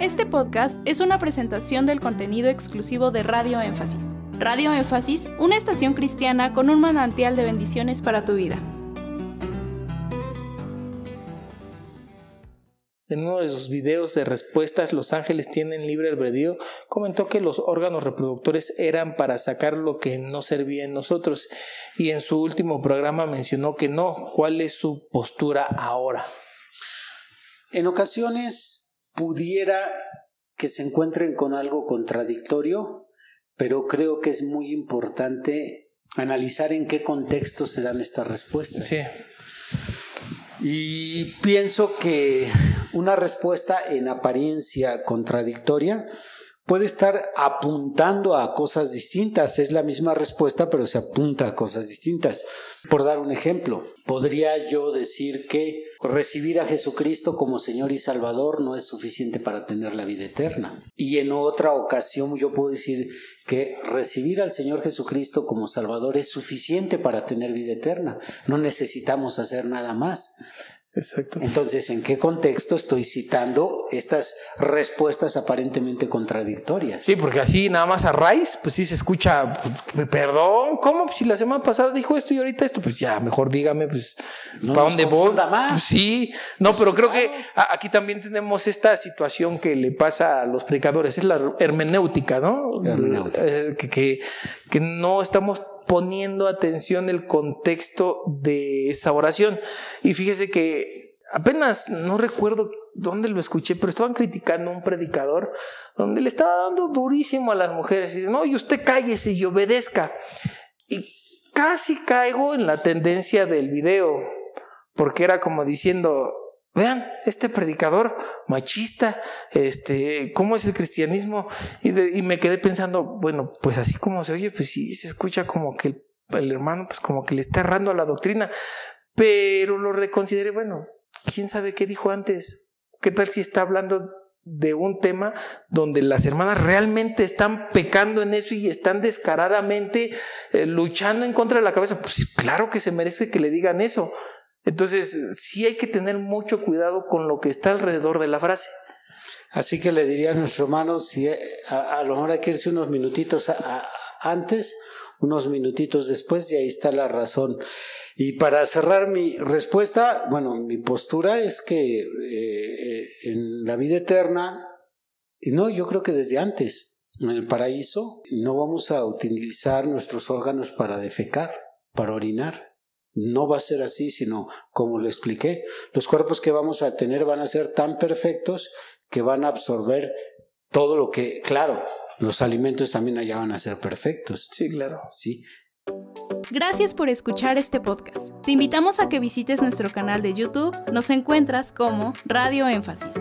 Este podcast es una presentación del contenido exclusivo de Radio Énfasis. Radio Énfasis, una estación cristiana con un manantial de bendiciones para tu vida. En uno de sus videos de respuestas, Los Ángeles tienen libre albedrío, comentó que los órganos reproductores eran para sacar lo que no servía en nosotros y en su último programa mencionó que no. ¿Cuál es su postura ahora? En ocasiones pudiera que se encuentren con algo contradictorio, pero creo que es muy importante analizar en qué contexto se dan estas respuestas. Sí. Y pienso que una respuesta en apariencia contradictoria puede estar apuntando a cosas distintas. Es la misma respuesta, pero se apunta a cosas distintas. Por dar un ejemplo, podría yo decir que recibir a Jesucristo como Señor y Salvador no es suficiente para tener la vida eterna. Y en otra ocasión yo puedo decir que recibir al Señor Jesucristo como Salvador es suficiente para tener vida eterna. No necesitamos hacer nada más. Exacto. Entonces, ¿en qué contexto estoy citando estas respuestas aparentemente contradictorias? Sí, porque así nada más a raíz, pues sí se escucha, pues, perdón, ¿cómo? Si la semana pasada dijo esto y ahorita esto, pues ya, mejor dígame, pues, No ¿para dónde voy? más. Pues sí, no, pero creo que aquí también tenemos esta situación que le pasa a los predicadores, es la hermenéutica, ¿no? Hermenéutica. Eh, que, que, que no estamos poniendo atención el contexto de esa oración. Y fíjese que apenas no recuerdo dónde lo escuché, pero estaban criticando a un predicador donde le estaba dando durísimo a las mujeres. Y dice, no, y usted cállese y obedezca. Y casi caigo en la tendencia del video, porque era como diciendo, vean, este predicador machista, este, ¿cómo es el cristianismo? Y, me quedé pensando, bueno, pues así como se oye, pues sí, se escucha como que el, el hermano, pues como que le está errando a la doctrina, pero lo reconsideré, bueno, ¿quién sabe qué dijo antes? ¿Qué tal si está hablando de un tema donde las hermanas realmente están pecando en eso y están descaradamente eh, luchando en contra de la cabeza? Pues claro que se merece que le digan eso. Entonces, sí hay que tener mucho cuidado con lo que está alrededor de la frase. Así que le diría a nuestro hermano, si eh, a, lo mejor hay que irse unos minutitos antes, unos minutitos después, y ahí está la razón. Y para cerrar mi respuesta, bueno, mi postura es que eh, eh, en la vida eterna, no, yo creo que desde antes, en el paraíso, no vamos a utilizar nuestros órganos para defecar, para orinar. No va a ser así, sino como lo expliqué, los cuerpos que vamos a tener van a ser tan perfectos que van a absorber todo lo que, claro, los alimentos también allá van a ser perfectos. Sí, claro. Sí. Gracias por escuchar este podcast. Te invitamos a que visites nuestro canal de YouTube. Nos encuentras como Radio Énfasis.